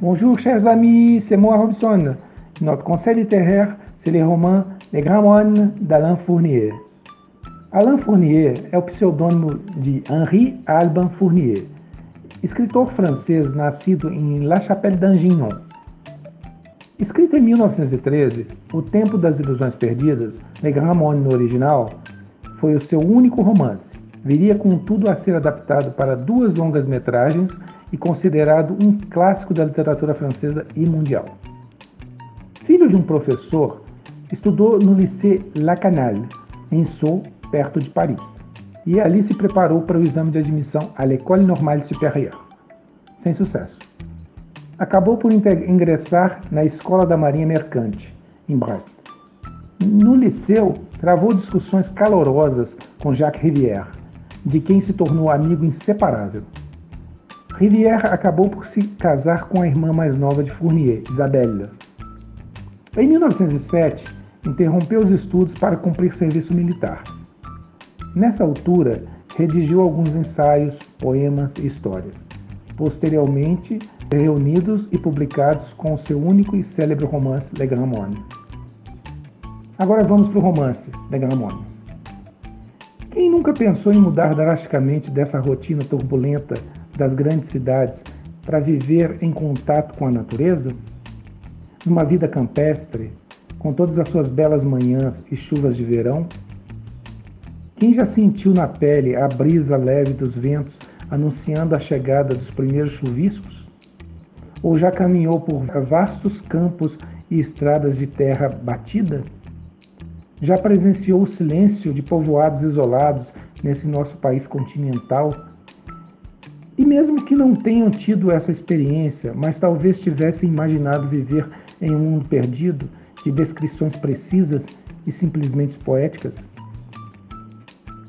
Bonjour chers amis, c'est moi Robson. Notre conseil littéraire, c'est les romans Les Grands Moines d'Alain Fournier. Alain Fournier é o pseudônimo de Henri Alban Fournier, escritor francês nascido em La Chapelle d'Angignon. Escrito em 1913, O Tempo das Ilusões Perdidas, Le Grand Monde no original, foi o seu único romance. Viria contudo a ser adaptado para duas longas metragens e considerado um clássico da literatura francesa e mundial. Filho de um professor, estudou no Lycée Lacanal, em Sceaux, perto de Paris, e ali se preparou para o exame de admissão à l'École Normale Supérieure. Sem sucesso. Acabou por ingressar na Escola da Marinha Mercante, em Brest. No liceu, travou discussões calorosas com Jacques Rivière, de quem se tornou amigo inseparável. Rivière acabou por se casar com a irmã mais nova de Fournier, Isabelle. Em 1907, interrompeu os estudos para cumprir serviço militar. Nessa altura, redigiu alguns ensaios, poemas e histórias, posteriormente reunidos e publicados com o seu único e célebre romance Le Grand Monde. Agora vamos para o romance Le Grand Monde. Nunca pensou em mudar drasticamente dessa rotina turbulenta das grandes cidades para viver em contato com a natureza? Numa vida campestre, com todas as suas belas manhãs e chuvas de verão? Quem já sentiu na pele a brisa leve dos ventos anunciando a chegada dos primeiros chuviscos? Ou já caminhou por vastos campos e estradas de terra batida? Já presenciou o silêncio de povoados isolados nesse nosso país continental e mesmo que não tenham tido essa experiência, mas talvez tivessem imaginado viver em um mundo perdido, de descrições precisas e simplesmente poéticas?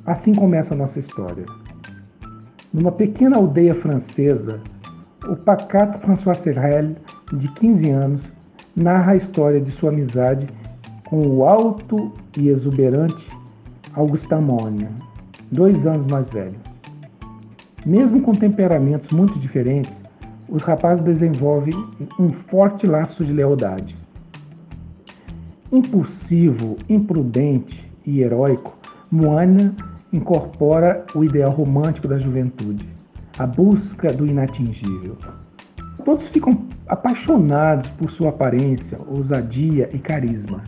Assim começa a nossa história. Numa pequena aldeia francesa, o pacato François Serrel, de 15 anos, narra a história de sua amizade com o alto e exuberante Augustin Monnia, dois anos mais velho. Mesmo com temperamentos muito diferentes, os rapazes desenvolvem um forte laço de lealdade. Impulsivo, imprudente e heróico, Moana incorpora o ideal romântico da juventude, a busca do inatingível. Todos ficam apaixonados por sua aparência, ousadia e carisma.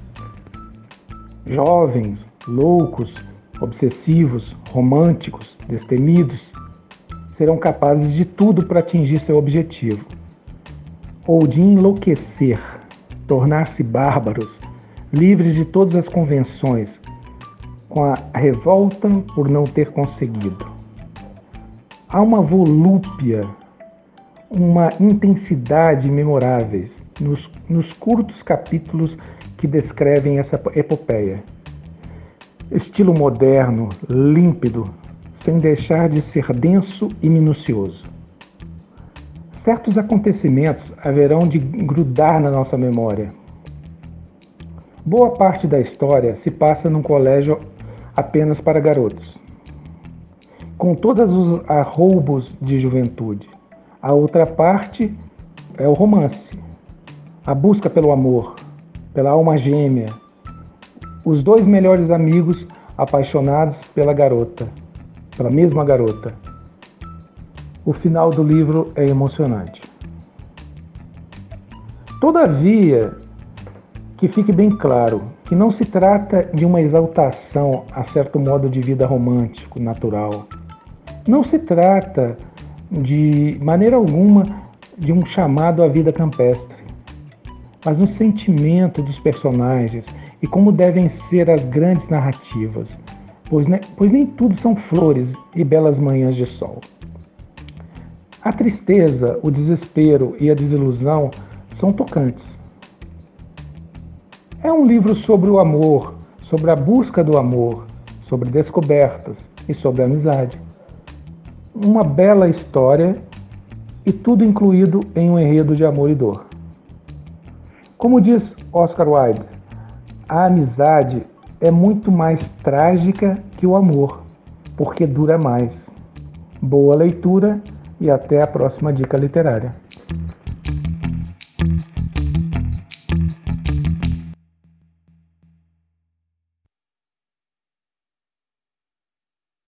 Jovens, loucos, obsessivos, românticos, destemidos, serão capazes de tudo para atingir seu objetivo, ou de enlouquecer, tornar-se bárbaros, livres de todas as convenções, com a revolta por não ter conseguido. Há uma volúpia, uma intensidade memoráveis nos, nos curtos capítulos que descrevem essa epopeia. Estilo moderno, límpido, sem deixar de ser denso e minucioso. Certos acontecimentos haverão de grudar na nossa memória. Boa parte da história se passa num colégio apenas para garotos, com todos os arroubos de juventude. A outra parte é o romance, a busca pelo amor, pela alma gêmea, os dois melhores amigos apaixonados pela garota pela mesma garota. O final do livro é emocionante. Todavia, que fique bem claro que não se trata de uma exaltação a certo modo de vida romântico, natural. Não se trata de maneira alguma de um chamado à vida campestre, mas um sentimento dos personagens e como devem ser as grandes narrativas, pois, ne, pois nem tudo são flores e belas manhãs de sol. A tristeza, o desespero e a desilusão são tocantes. É um livro sobre o amor, sobre a busca do amor, sobre descobertas e sobre amizade. Uma bela história e tudo incluído em um enredo de amor e dor. Como diz Oscar Wilde, a amizade é muito mais trágica que o amor, porque dura mais. Boa leitura e até a próxima dica literária.